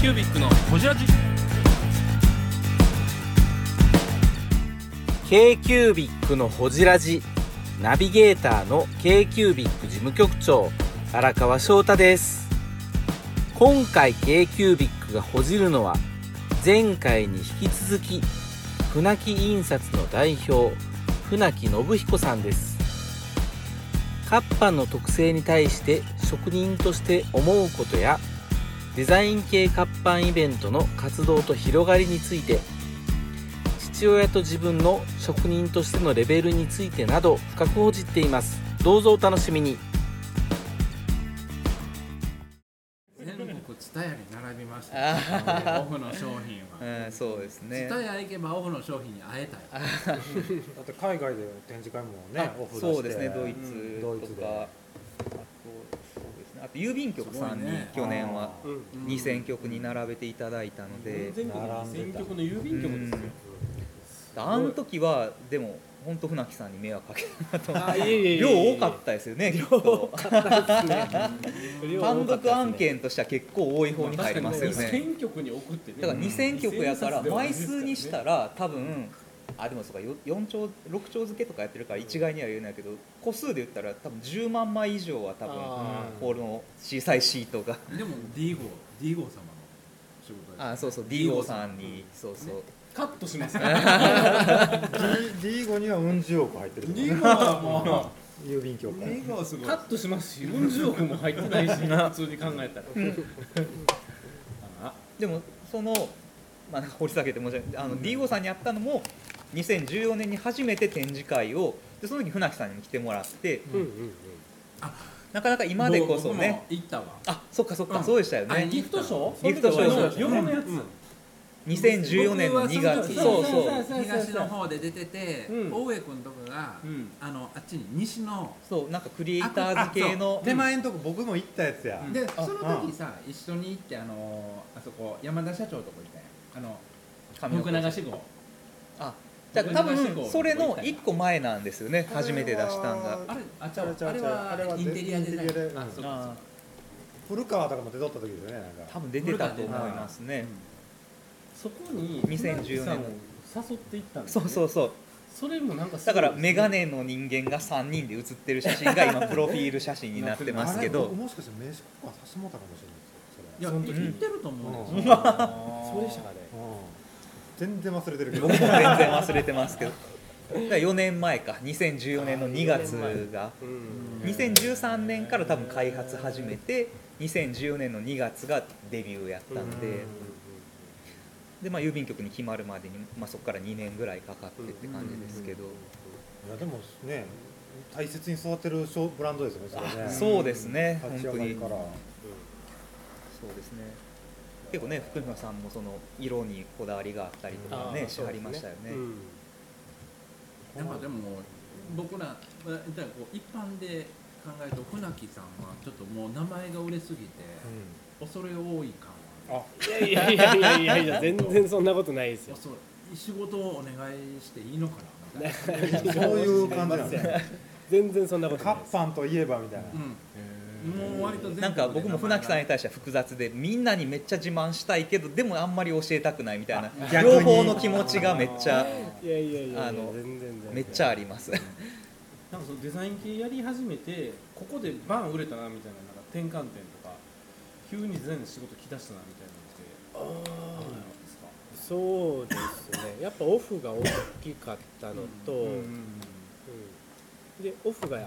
k q b i c のホジラジ k q u b i c のほじラジナビゲーターの k q u b i c 事務局長荒川翔太です。今回 k q u b i c がほじるのは前回に引き続き船木印刷の代表船木信彦さんです。活版の特性に対して職人として思うことやデザイン系活版イベントの活動と広がりについて父親と自分の職人としてのレベルについてなど深く報じっています。どうぞお楽しみに。全国ツタヤに並びました。オフの商品は。うん、そうですね。ツタヤ行けばオフの商品に会えたよ。だって海外で展示会もねオフ出してそうですね。ドイうんツドイツで。とか、うですねあと郵便局さんに去年はうん。2000局に並べていただいたので、全国に選曲の郵便局ですよ。あの時はでも本当船木さんに迷惑かけたなと量多かったですよね 単独案件としては結構多い方に入りますよね。選曲に送ってね。だから2000曲やから2000枚数にしたら多分あでもそうかよ4丁6丁付けとかやってるから一概には言えないけど個数で言ったら多分10万枚以上は多分あー。この小さいシートが。でも D 号 D 号様の仕事ですあそうそう D 号さんにそうそう。カットしますね。D 5にはうん十億入ってる。D 号はも郵便局カットしますし40億も入ってないし 普通に考えたら。あでもその、まあ、掘り下げて申し訳ない。あの D 号さんにやったのも2014年に初めて展示会をでその時船木さんに来てもらってうんうんうん。なかなか今でこそ僕もね行ったわ。あそっかそっか、うん。そうでしたよね。あギギフトショー？ギフトショー横のやつ。2014年の2月僕そうそう。そうそう。東の方で出ててうん。大江君とかがうん。あのあっちに西のそうなんかクリエイターズ系の手前のとこ僕も行ったやつや。であその時さ一緒に行ってあのあそこ山田社長とこ行ったやん。あの髪の毛福流し号あじゃあ多分それの1個前なんですよね。初めて出したんが。あれあちゃうちゃうちゃうあれはインテリアデザイン。インテリアであ古川とかも出とった時ですよねなんか。多分出てたと思いますね。そこに2014年誘っていったんですね。そうそうそう。それもなんかすだからメガネの人間が3人で写ってる写真が今 プロフィール写真になってますけど。僕もしかして名刺交換させてもらったかもしれいやないですよ。それ言ってると思うんうんですよ。そうでしたかね。うん全然忘れてるけど。僕も全然忘れてますけど。だから4年前か。2014年の2月が。うん。2013年から多分開発始めて2014年の2月がデビューやったんで。で、まあ、郵便局に決まるまでに、まあ、そこから2年ぐらいかかってって感じですけど。いやでもね大切に育てる商ブランドですよねそれね。そうですね。本当に。そうですね結構ね福島さんもその色にこだわりがあったりとかねしはりましたよね。うん。やっぱでも僕ら一般で考えると船木さんはちょっともう名前が売れすぎて恐れ多い感はあいやいやいやいやいや 全然そんなことないですよ。仕事をお願いしていいのかなみたいな。そういう感じなんですね全然そんなことカッないです。パンといえばみたいな。うん、なんか僕も船木さんに対しては複雑でみんなにめっちゃ自慢したいけどでもあんまり教えたくないみたいな両方の気持ちがめっちゃいやいやいやあの全然全然。めっちゃあります。なんかそのデザイン系やり始めてここでバン売れたなみたいななんか転換点とか急にデザインの仕事来だしたなみたいなのってあるんですか。そうですね。やっぱオフが大きかったのと、うん。うん。でオフが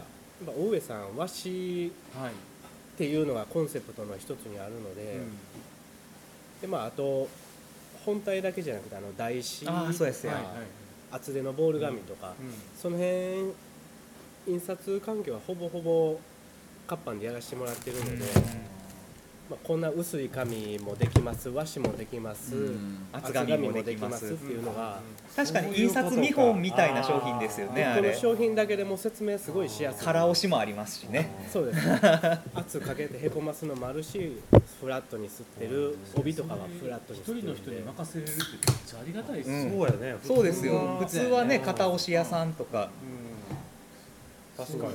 やっぱ大上さん和紙はい、っていうのがコンセプトの一つにあるので,、でまあ、あと本体だけじゃなくてあの台紙あーそうですよ。とか厚手のボール紙とか、その辺印刷環境はほぼほぼ活版でやらせてもらってるので、まあ、こんな薄い紙もできます和紙もできます、うん。厚紙もできますっていうのが、確かに印刷見本みたいな商品ですよねあれ。この商品だけでも説明すごいしやすい。空押しもありますしね。そうです。圧かけてへこますのもあるしフラットに吸ってる帯とかはフラットに一吸ってるん。で人の人に任せれるってめっちゃありがたいですよ、うんそうやねそうですよ普通はねうん片押し屋さんとか。確かに。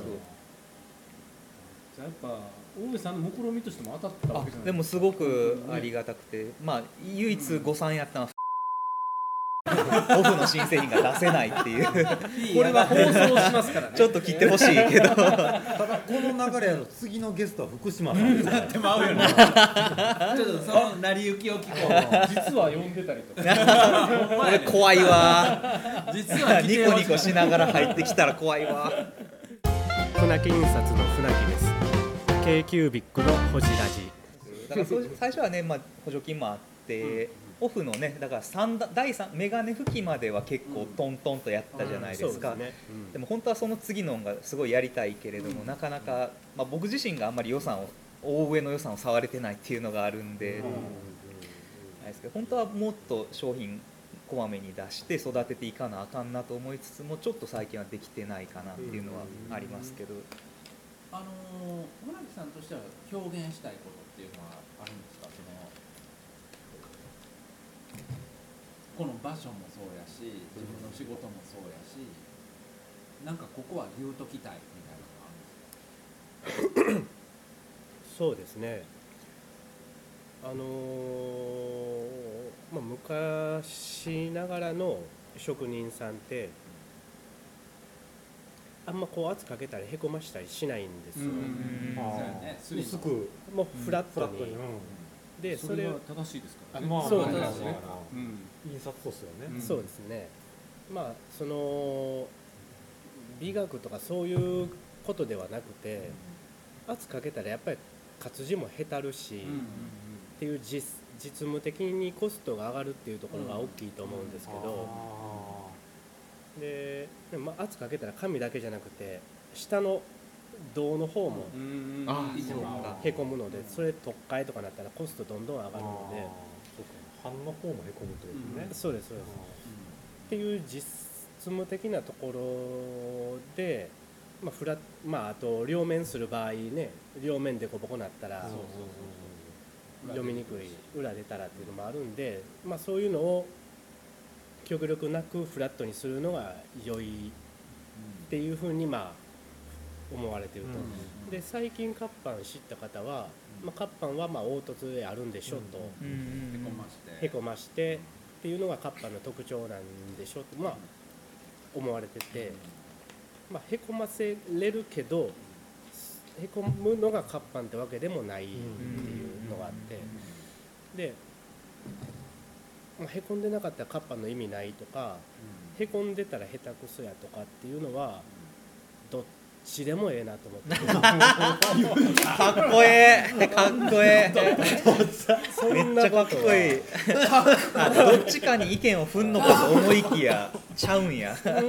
やっぱ大上さんの目論見としても当たったわあけじゃない。でもすごくありがたくて、まあ唯一誤算やったのは、オフの新製品が出せないっていう。これは放送しますからね。ちょっと切ってほしいけど。ただこの流れやと次のゲストは福島さんですねでも合うよねちょっとその成り行きを聞こう。実は呼んでたりとか。これ怖いわ。実はニコニコしながら入ってきたら怖いわ。船木印刷の船木です k キュービックのほじラジ。だからそう最初はね、まあ、補助金もあって、オフのねだから三だ第3メガネ拭きまでは結構トントンとやったじゃないですか、そうね、でも本当はその次のがすごいやりたいけれども、なかなか、まあ、僕自身があんまり予算を大上の予算を触れてないっていうのがあるんで、ないですけど本当はもっと商品こまめに出して育てていかなあかんなと思いつつもちょっと最近はできてないかなっていうのはありますけど、あの村木さんとしては表現したいことっていうのはあるんですか？そのこの場所もそうやし自分の仕事もそうやしなんかここは言うときたいみたいなのがあるんですか？そうですね。あのーまあ、昔ながらの職人さんってあんまこう圧かけたりへこましたりしないんですよ、ね。薄くもうフラットに、でそれをそれは正しいですか？らねまあそうまあですね。印刷としてはね、うん。そうですね。まあその美学とかそういうことではなくて圧かけたらやっぱり活字もへたるし、うんっていう実実務的にコストが上がるっていうところが大きいと思うんですけど、ででもまあ圧かけたら紙だけじゃなくて下の銅の方もへこむのでそれ特会とかなったらコストどんどん上がるので。そうか。版の方もへこむってことね、そうですそうです。っていう実務的なところで、まあフラまあ、あと両面する場合ね両面でこぼこなったら読みにくい裏出たらっていうのもあるんで、まあ、そういうのを極力なくフラットにするのが良いっていうふうにまあ思われてると。で最近活版知った方は、まあ、活版はまあ凹凸であるんでしょと、へこまして。へこましてっていうのが活版の特徴なんでしょと、まあ、思われてて、まあ、へこませれるけどへこむのが活版ってわけでもないっていうのがあって。で、まあ、へこんでなかったら活版の意味ないとかへこんでたら下手くそやとかっていうのはどっちでもええなと思って。かっこええ。かっこええ。めっちゃかっこいいあどっちかに意見を振んのかと思いきやちゃうんや。めっ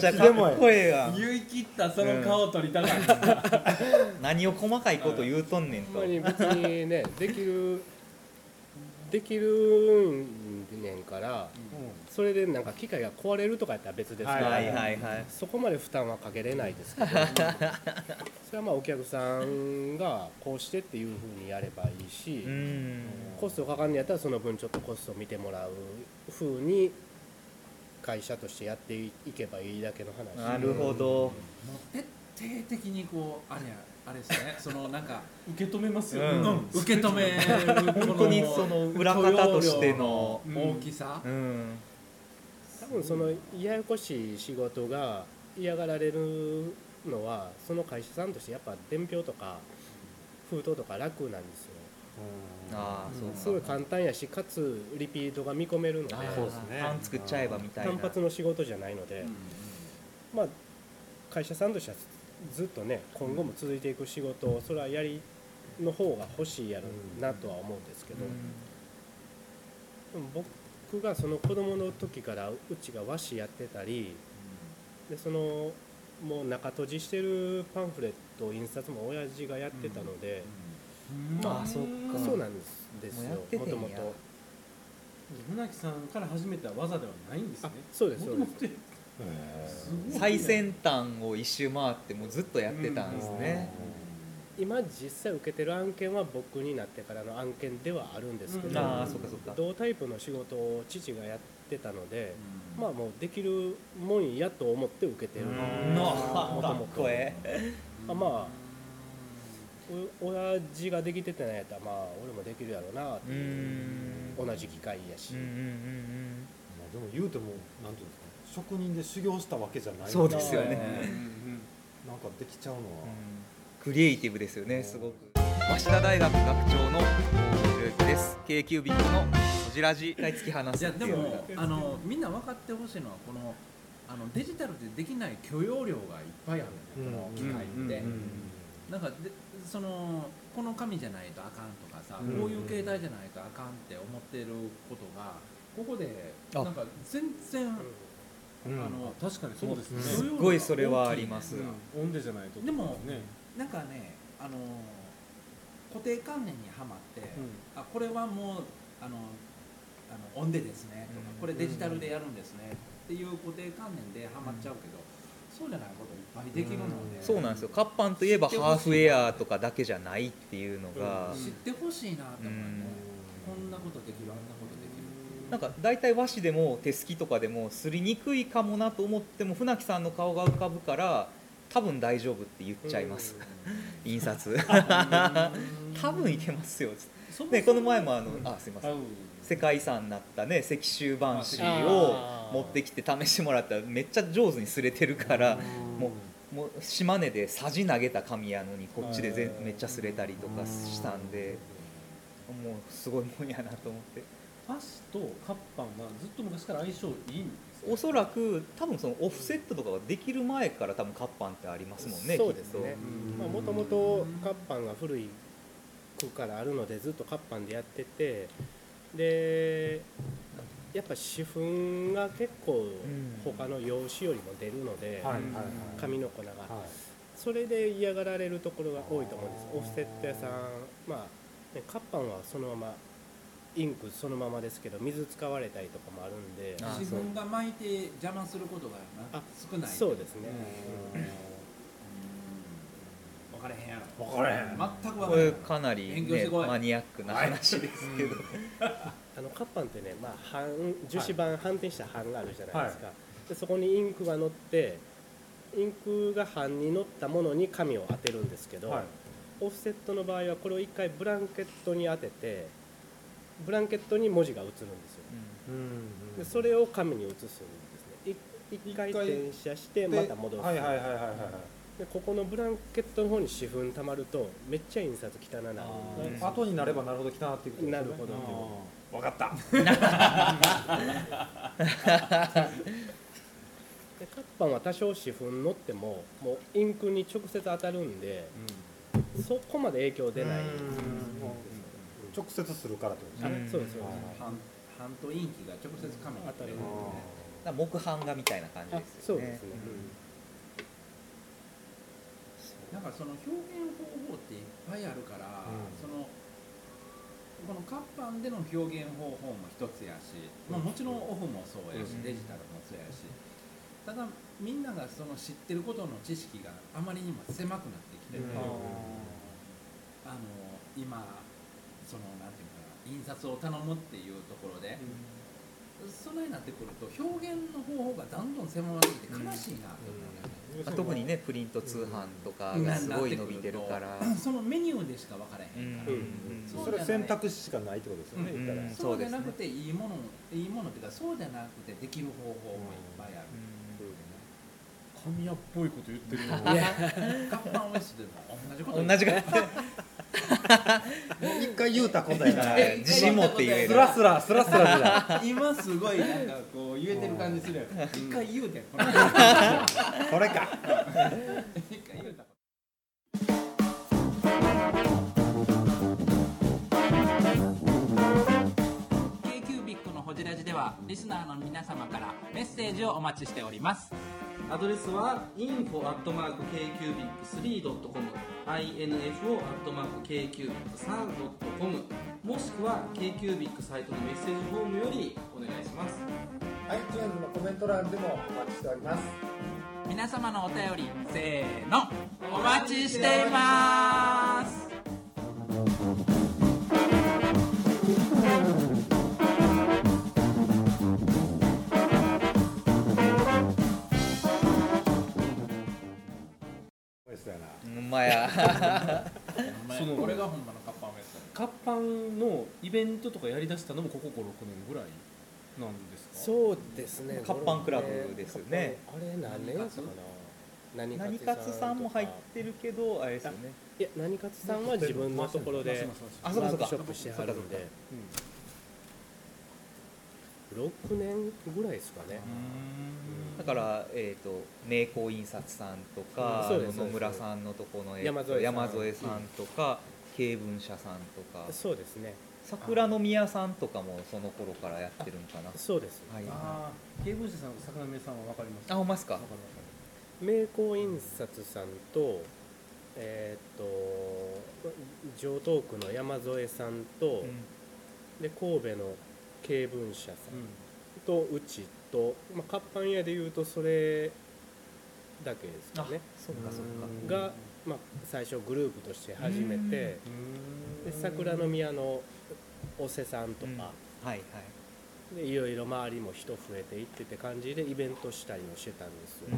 ちゃかっこええ。わ言い切ったその顔を撮りたかった、何を細かいこと言うとんねんと。別にねできるできるねんからそれでなんか機械が壊れるとかやったら別ですけど、はいはいはい。そこまで負担はかけれないですけど それはまあお客さんがこうしてっていうふうにやればいいし、うん。コストかかんのやったらその分ちょっとコストを見てもらうふうに会社としてやっていけばいいだけの話。なるほど。もう徹底的にこうあれやあれですね。そのなんか受け止めますよ。うん。ね受け止める本当にその裏方としての大きさ、うん多分そのややこしい仕事が嫌がられるのはその会社さんとしてやっぱ伝票とか封筒とか楽なんですよ。ああそうか。すごい簡単やしかつリピートが見込めるのであーそうですね。パン作っちゃえばみたいな単発の仕事じゃないので、まあ会社さんとしてはずっとね今後も続いていく仕事をそれはやりの方が欲しいやろなとは思うんですけど、でも僕がその子供の時からうちが和紙やってたりでそのもう中閉じしてるパンフレット印刷も親父がやってたので、ああそっか。そうなんですですよもともと船木さんから始めた技ではないんですね。あそうですそうです。最先端を一周回ってもうずっとやってたんですね、今実際受けてる案件は僕になってからの案件ではあるんですけど、同タイプの仕事を父がやっってたので、まあもうできるもんやと思って受けてる。もともとまあお親父ができてたんやったらまあ俺もできるやろうなってういうん。同じ機会やし、まあでも言うてもなんていうんですか職人で修行したわけじゃない。そうですよね。なんかできちゃうのは、クリエイティブですよねすごく。早稲田大学学長の大森之です。K キュービックのこじらじが突き放すいやでもあのみんな分かってほしいのはこのあのデジタルでできない許容量がいっぱいあるこの機械って、うんうんなんかでそのこの紙じゃないとあかんとかさ、うんこういう携帯じゃないとあかんって思ってることがここであ。なんか全然うん。あの確かにそうですね。すっごいそれはありますうん。オンデじゃないとでもねなんかねあの固定観念にはまって、うん。あこれはもうあのあのオンデですねとか、うん。これデジタルでやるんですねっていう固定観念ではまっちゃうけど、そうじゃないこといっぱいできるので、そうなんですよ。カッパンといえばハーフエアーとかだけじゃないっていうのが、知ってほしいなと思うね、うん。こんなことできるあんなことできるなんか大体和紙でも手すきとかでもすりにくいかもなと思っても船木さんの顔が浮かぶから多分大丈夫って言っちゃいます、印刷。多分いけますよ。そもそもでこの前もあのあすいません。世界遺産になったね石州板紙あをー持ってきて試してもらった。らめっちゃ上手に擦れてるからもうもう島根でさじ投げた紙やのにこっちでぜめっちゃ擦れたりとかしたんでもうすごいもんやなと思って。ファスとカッパンはずっと昔から相性いいんですおそらく多分そのオフセットとかができる前から多分カッパンってありますもんねそうですね。もともとカッパンが古い区からあるのでずっとカッパンでやっててでやっぱ紙粉が結構他の用紙よりも出るので、紙の粉が、はい。それで嫌がられるところが多いと思うんです。オフセット屋さん。まあ、ね、カッパンはそのままインクそのままですけど水使われたりとかもあるんで。あ自分が巻いて邪魔することがなあ少ない。そうですね、分かれへんやろ。分からへん。全く分こかれへん。れかなり、ね、マニアックな話ですけど、あのカッパンってね、まあ、版樹脂板、反転した版があるじゃないですか、でそこにインクが乗ってインクが版に乗ったものに紙を当てるんですけど、はい。オフセットの場合はこれを一回ブランケットに当ててブランケットに文字が映るんですよ。うん。でそれを紙に移すんですね。い一回転写してでまた戻す、はいはいはいはいはいはい。でここのブランケットの方に紙粉たまるとめっちゃ印刷汚なる。ー。後になればなるほど汚なっていくね。なるほど。分かったでカッパンは多少紙粉乗ってももうインクに直接当たるんでそこまで影響出ない。ん。ですよ直接するからってことですね。うですそうです半半とインキが直接紙に当たるだから木版画みたいな感じあですよね。そうですね、なんかその表現方法っていっぱいあるから、うん。そのこの活版での表現方法も一つやし、まあ、もちろんオフもそうやし、うん。デジタルもそうやしただみんながその知ってることの知識があまりにも狭くなってきてて、うん。あの今そのなんていうかな印刷を頼むっていうところで、そないなってくると表現の方法がどんどん狭まってきて悲しいなと思うよね。まあ特にねプリント通販とかがすごい伸びてるから、そのメニューでしか分からへんから、うん。そうそれ選択肢しかないってことですよねうん言ったら。うん。そうじゃなくていいものいいものっていうかそうじゃなくてできる方法もいっぱいある、神谷っぽいこと言ってるよ いや活版 OS でも同じこと同じか 一回言うたことやからはい。自信持って言える。スラスラスラスラ今すごいなんかこう言えてる感じする。よ一回言うて。ん このそれか。一回言うたラジではリスナーの皆様からメッセージをお待ちしておりますアドレスは info.kcubic3.com info.kcubic3.com もしくは KQBIC サイトのメッセージフォームよりお願いします。iTunes のコメント欄でもお待ちしております。皆様のお便りせーのお待ちしています「んまや。そのこれがほんまのカッパンウエスト活版のイベントとかやりだしたのもここ56年ぐらいなんですか？そうですね。活版クラブですよね。活版あれ何年やったか。な何何勝さんも入ってるけどあれですよね。いや何勝さんは自分のところでますますますあそうかそうークショップしてはるんで。うん。6年ぐらいですかねだから、えー、と名工印刷さんとか、うん野村さんのとこの、えーと山添さん。山添さんとか、経文社さんとか。そうですね。桜宮さんとかもその頃からやってるんかな。そうです。はい。ああ経文社さんと桜目さんは分かりますあほんまっすか？名工印刷さんとえーっと城東区の山添さんと、で神戸の経文社さるんとうちと、まあ、活版屋でいうとそれだけですかね。そっかそっか。が、まあ、最初グループとして始めてうん。で桜宮のお瀬さんとか、はいはい。でいろいろ周りも人増えていってって感じでイベントしたりもしてたんですよ、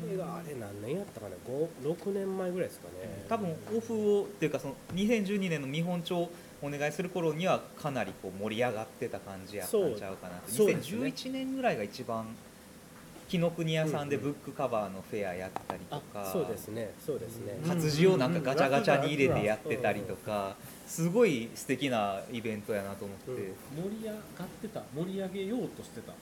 それがあれ何年やったかな？56年前ぐらいですかね。多分オフをっていうかその2012年の見本帳お願いする頃にはかなりこう盛り上がってた感じやったんちゃうかなね。2011年ぐらいが一番紀ノ国屋さんでブックカバーのフェアやったりとあか、そうですね。そうですね、活字をなんかガチャガチャに入れてやってたりとか。すごい素敵なイベントやなと思って、うん。盛り上がってた？盛り上げようとしてた？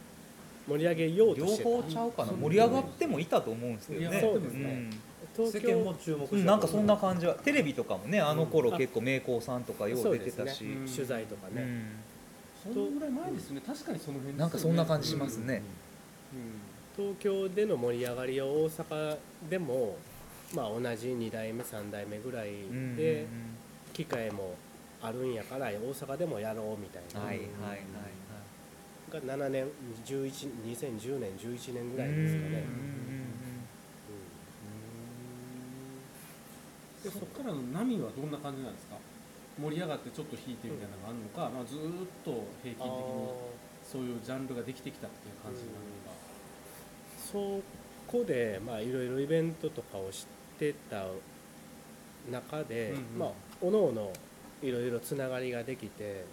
盛り上げよう両としてた。方ちゃうかな。盛り上がってもいたと思うんですけどね。そうですねうん東世間も京注目してう。ん、なんかそんな感じは。テレビとかもねあの頃うん結構名工さんとかよう出てたし、ね取材とかね、うん。そのぐらい前ですよね。確かにその辺ね。なんかそんな感じしますね、東京での盛り上がりは大阪でもまあ同じ2代目3代目ぐらいうんで機会もあるんやから大阪でもやろうみたいな、はいはいはいはい。が7年11 2010年11年ぐらいですかね、でそこからの波はどんな感じなんですか？盛り上がってちょっと引いてみたいなのがあるのか、まあ、ずーっと平均的にそういうジャンルができてきたっていう感じなのか、そこでまあいろいろイベントとかをしてた中で、うんうん。まあおのおのいろいろつながりができて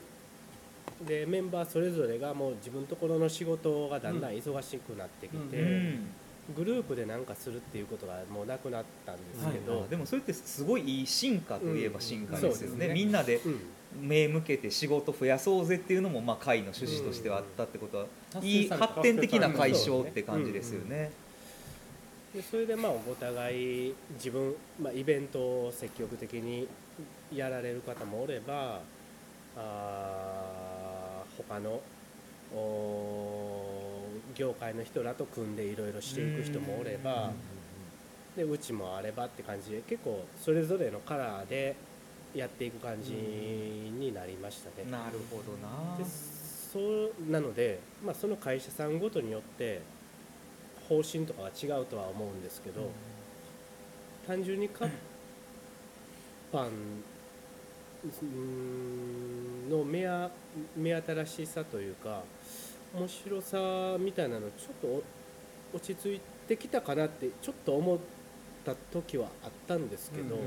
でメンバーそれぞれがもう自分のところの仕事がだんだん忙しくなってきて、うんグループで何かするっていうことがもうなくなったんですけど、あでもそれってすごいいい進化といえば進化ですよね,、うんね。みんなでうん。目向けて仕事増やそうぜっていうのもまあ会の趣旨としてはあったってことは、達いい成された。発展的な解消って感じですよね。でそれでまあお互い自分、まあ、イベントを積極的にやられる方もおればあー他のお業界の人らと組んでいろいろしていく人もおればでうちもあればって感じで結構それぞれのカラーでやっていく感じになりましたね。なるほどな。でそうなので、まあ、その会社さんごとによって方針とかは違うとは思うんですけど、単純に活版うんの目や目新しさというか面白さみたいなのちょっとお落ち着いてきたかなってちょっと思った時はあったんですけど、うん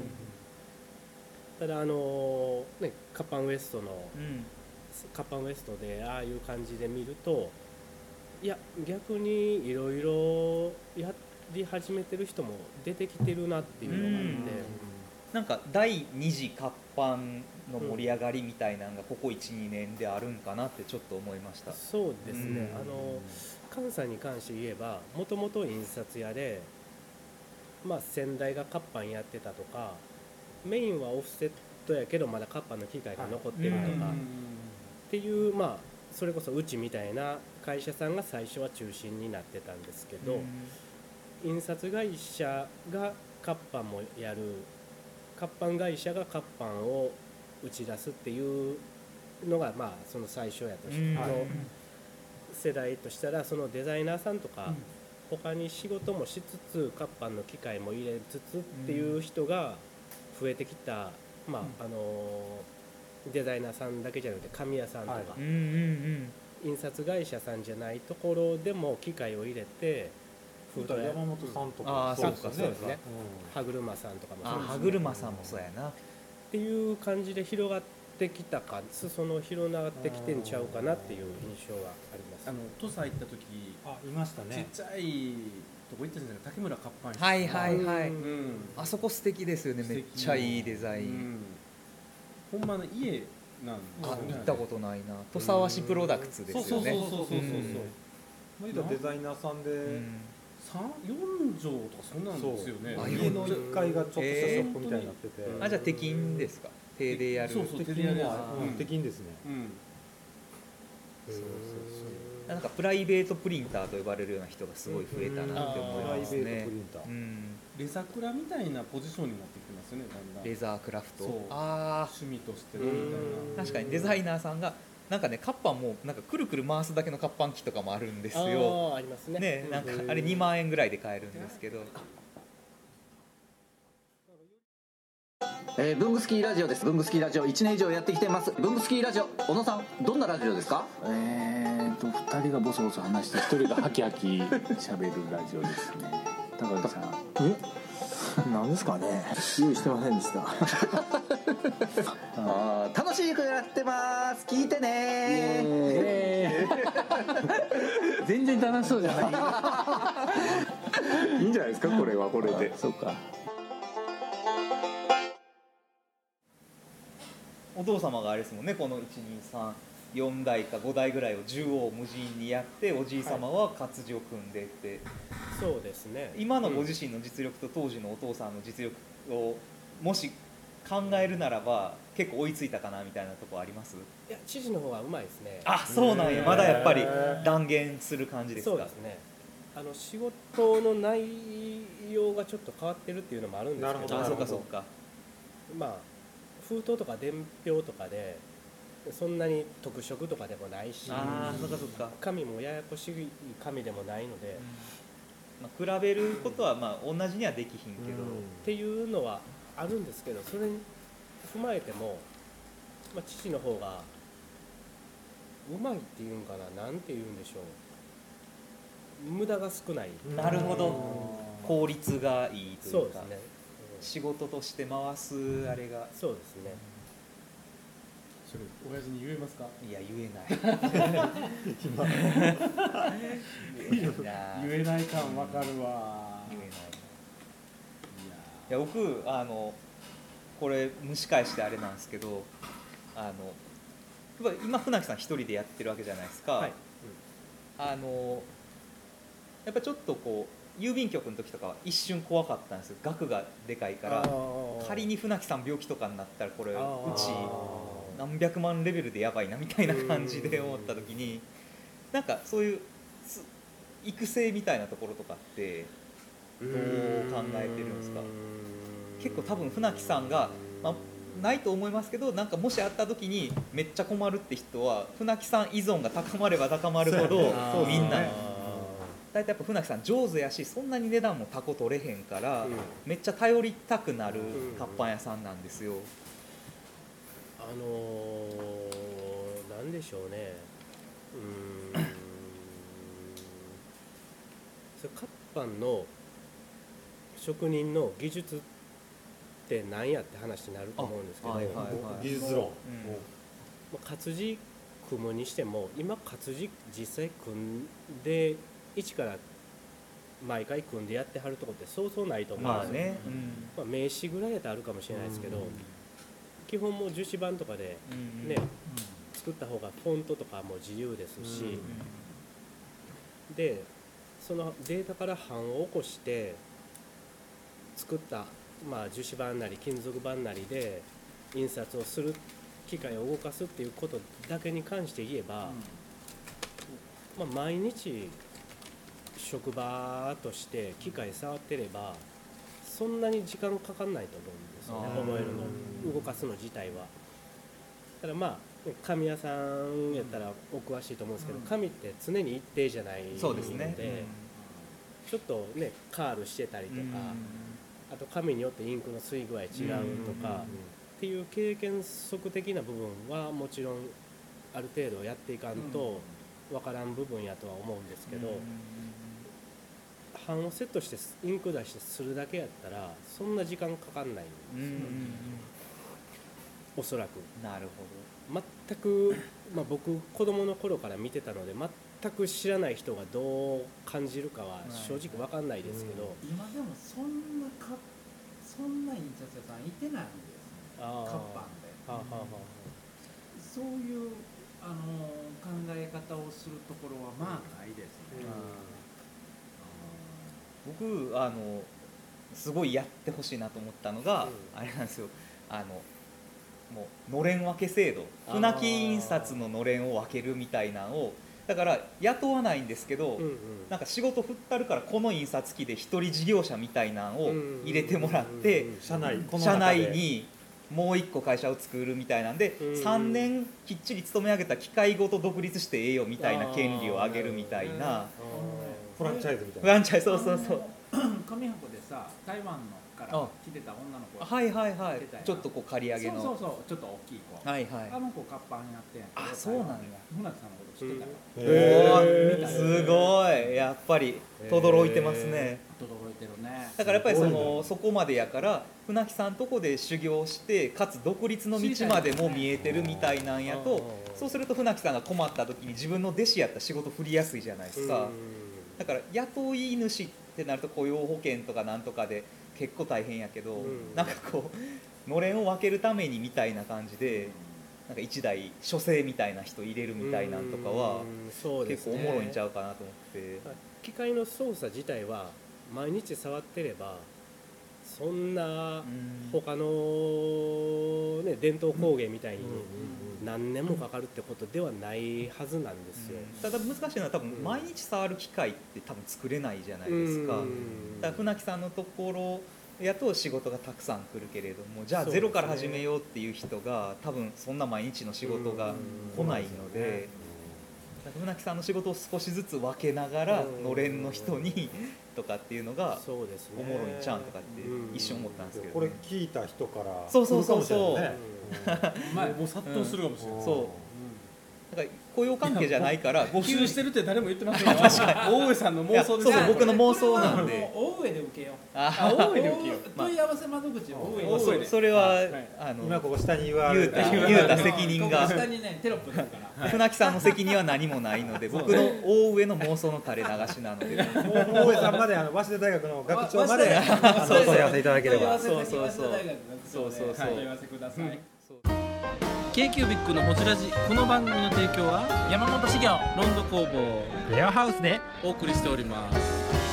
ただあのねカパンウエストのうん。カッパンウエストでああいう感じで見るといや逆にいろいろやり始めてる人も出てきてるなっていうのがあって、なんか第二次活版の盛り上がりみたいなのがここ12年であるんかなってちょっと思いました。そうですね、うん。あの関西に関して言えばもともと印刷屋で、まあ、先代が活版やってたとかメインはオフセットやけどまだ活版の機械が残ってるとか、っていうまあそれこそうちみたいな会社さんが最初は中心になってたんですけど、印刷会社が活版もやる活版会社が活版を打ち出すっていうのがまあその最初やとして、うん。の世代としたらそのデザイナーさんとか、他に仕事もしつつ活版の機械も入れつつっていう人が増えてきた、まああのデザイナーさんだけじゃなくて紙屋さんとか、印刷会社さんじゃないところでも機械を入れて山本さんとかそうかそうですね。歯車さんとかもあそうですね。歯車さんもそうやなっていう感じで広がってきたか裾野広がってきてんちゃうかなっていう印象があります。あの土佐行った時あいましたね。ちっちゃいとこ行ったじゃないですか竹村活版師はいはいはい。うん。あそこ素敵ですよね。めっちゃいいデザイン、うん、ほんまの家なんあ行ったことないな。土佐和紙プロダクツですよね。そうそうそうそうそうそう、うデザイナーさんで、うん三四畳とかそんなんですよね。そう。あ家の1階がちょっとしたショップみたいになってて、えーあじゃあ鉄筋ですか？手でやる。そうそう的手ですね。うん。そうそうなんかプライベートプリンターと呼ばれるような人がすごい増えたなって思いプライベートますねプリンター、うん。レザクラみたいなポジションになってきてますよねだんだん。レザークラフト。そう。あ趣味としてのみたいうんな。あ確かにデザイナーさんがなんかね活版もなんかくるくる回すだけの活版機とかもあるんですよ。ありますね。ねなんかうんあれ2万円ぐらいで買えるんですけど。えー、ブングスキーラジオです。ブングスキーラジオ。1年以上やってきてます。ブングスキーラジオ。小野さんどんなラジオですか？えーと2人がボソボソ話して1人がハキハキ喋るラジオですね。高木さん。え？なんですかね。用意してませんでした あー楽しくやってます。聞いてね。えー全然楽しそうじゃない。いいんじゃないですかこれはこれで。そうか。お父様があれですもんねこの1234台か5台ぐらいを縦横無尽にやっておじい様は活字を組んでって、そうですね。今のご自身の実力と当時のお父さんの実力をもし考えるならば結構追いついたかなみたいなとこあります？いや知事の方がうまいですね。あそうなんや。まだやっぱり断言する感じですか？そうですね。あの仕事の内容がちょっと変わってるっていうのもあるんですけど。なるほど。あそうかそうか。まあ封筒とか伝票とかでそんなに特色とかでもないしああそうかそうか、紙もややこしい紙でもないので、まあ、比べることはまあ同じにはできひんけど、っていうのはあるんですけどそれに踏まえても、まあ、父の方がうまいっていうんかななんて言うんでしょう。無駄が少ない。なるほど。効率がいいというか。そうですね、仕事として回すあれが。そうですね。それ親父に言えますか？いや言えない。言えない。な 言えない感わかるわ。言えないいいや僕あのこれ蒸し返してあれなんですけどあのやっぱ今船木さん一人でやってるわけじゃないですか、はい。あのやっぱちょっとこう郵便局の時とかは一瞬怖かったんですよ。額がでかいから。仮に船木さん病気とかになったらこれうち何百万レベルでやばいなみたいな感じで思った時になんかそういうつ育成みたいなところとかってどう考えてるんですか？結構多分船木さんが、まあ、ないと思いますけどなんかもしあった時にめっちゃ困るって人は船木さん依存が高まれば高まるほどそうみんな。あ大体やっぱ船木さん上手やしそんなに値段もタコ取れへんから、うん。めっちゃ頼りたくなるうん。活版屋さんなんですよ。あのー、なんでしょうね。うーん。それ活版の職人の技術って何やって話になると思うんですけど、あはいはいはい。技術論、うん。まあ活字組むにしても今活字実際組んで一から毎回組んでやってはるとこってそうそうないと思うんですよ、まあね、うん。まあ、名刺ぐらいだとあるかもしれないですけど、基本もう樹脂板とかでうんね作った方がフォントとかも自由ですし、でそのデータから版を起こして作った、まあ、樹脂板なり金属板なりで印刷をする機械を動かすっていうことだけに関して言えば、まあ、毎日職場として機械触ってればそんなに時間かかんないと思うんですよね覚えるの動かすの自体は。ただまあ紙屋さんやったらお詳しいと思うんですけど、紙って常に一定じゃないのでそうですね。ちょっとねカールしてたりとか、あと紙によってインクの吸い具合違うとか、っていう経験則的な部分はもちろんある程度やっていかんとわからん部分やとは思うんですけど、版をセットしてインク出してするだけやったらそんな時間かかんないんですうんうんうんおそらく。なる全く、まあ、僕子供の頃から見てたので全く知らない人がどう感じるかは正直わかんないですけど、今でもそんなかそんな印刷屋さんいてないんですねあー。活版で。はあはあはそういうあの考え方をするところはまあないですね、僕あのすごいやってほしいなと思ったのが、あれなんですよ。あのもうのれん分け制度。船木印刷ののれんを分けるみたいなのをだから雇わないんですけど、うんうん。なんか仕事振ったるからこの印刷機で一人事業者みたいなのを入れてもらって、社内この社内にもう一個会社を作るみたいなんで、うん3年きっちり勤め上げた機械ごと独立してええよみたいな権利をあげるみたいな。フランチャイズみたいフなランチャイズそうそうそう。紙箱でさ台湾のからあ来てた女の子がはいはいはい。ちょっとこう刈り上げの。そうそうそうちょっと大きい子、はいはい。あの子活版やってんあそうなんや。船木さんのこと知ってたよ、おへーすごい。やっぱり轟いてますね。驚いてるね。だからやっぱりそのそこまでやから船木さんとこで修行してかつ独立の道までも見えてるみたいなんやとそうすると船木さんが困った時に自分の弟子やったら仕事振りやすいじゃないですか。だから雇い主ってなると雇用保険とかなんとかで結構大変やけど、んなんかこうのれんを分けるためにみたいな感じでなんか一台書生みたいな人入れるみたいなんとかは結構おもろいんちゃうかなと思って。機械の操作自体は毎日触ってればそんな他の、ね、伝統工芸みたいに何年もかかるってことではないはずなんですよ。ただ難しいのは多分うん。毎日触る機械って多分作れないじゃないですか、うん。だから船木さんのところやと仕事がたくさん来るけれどもじゃあゼロから始めようっていう人が多分そんな毎日の仕事が来ないので船木さんの仕事を少しずつ分けながらうん。のれんの人にとかっていうのがそうですね。おもろいんちゃうんとかって一瞬思ったんですけどこれ聞いた人から。そうそうそうそう。ね。まあもう殺到するかもしれない、そう。だから雇用関係じゃないから 募集してるって誰も言ってませんよ。確かに。大上さんの妄想ですいやそうそう僕の妄想なんで。大上で受けよう。あ大上で受けよう。大問い合わせ窓口を。大上で。それは、はい。あの今ここ下に言うた言うた責任が。ここ下にねテロップから。船木さんの責任は何もないので僕の大上の妄想の垂れ流しなので。大上さんまであの早稲田大学の学長までわあのそうそう問い合わせいただければ。そうそうそう。早稲田大学学長で。そうそうそう。問い合わせください、k q b i c のホジラジこの番組の提供は山本資源ロンド工房レアハウスでお送りしております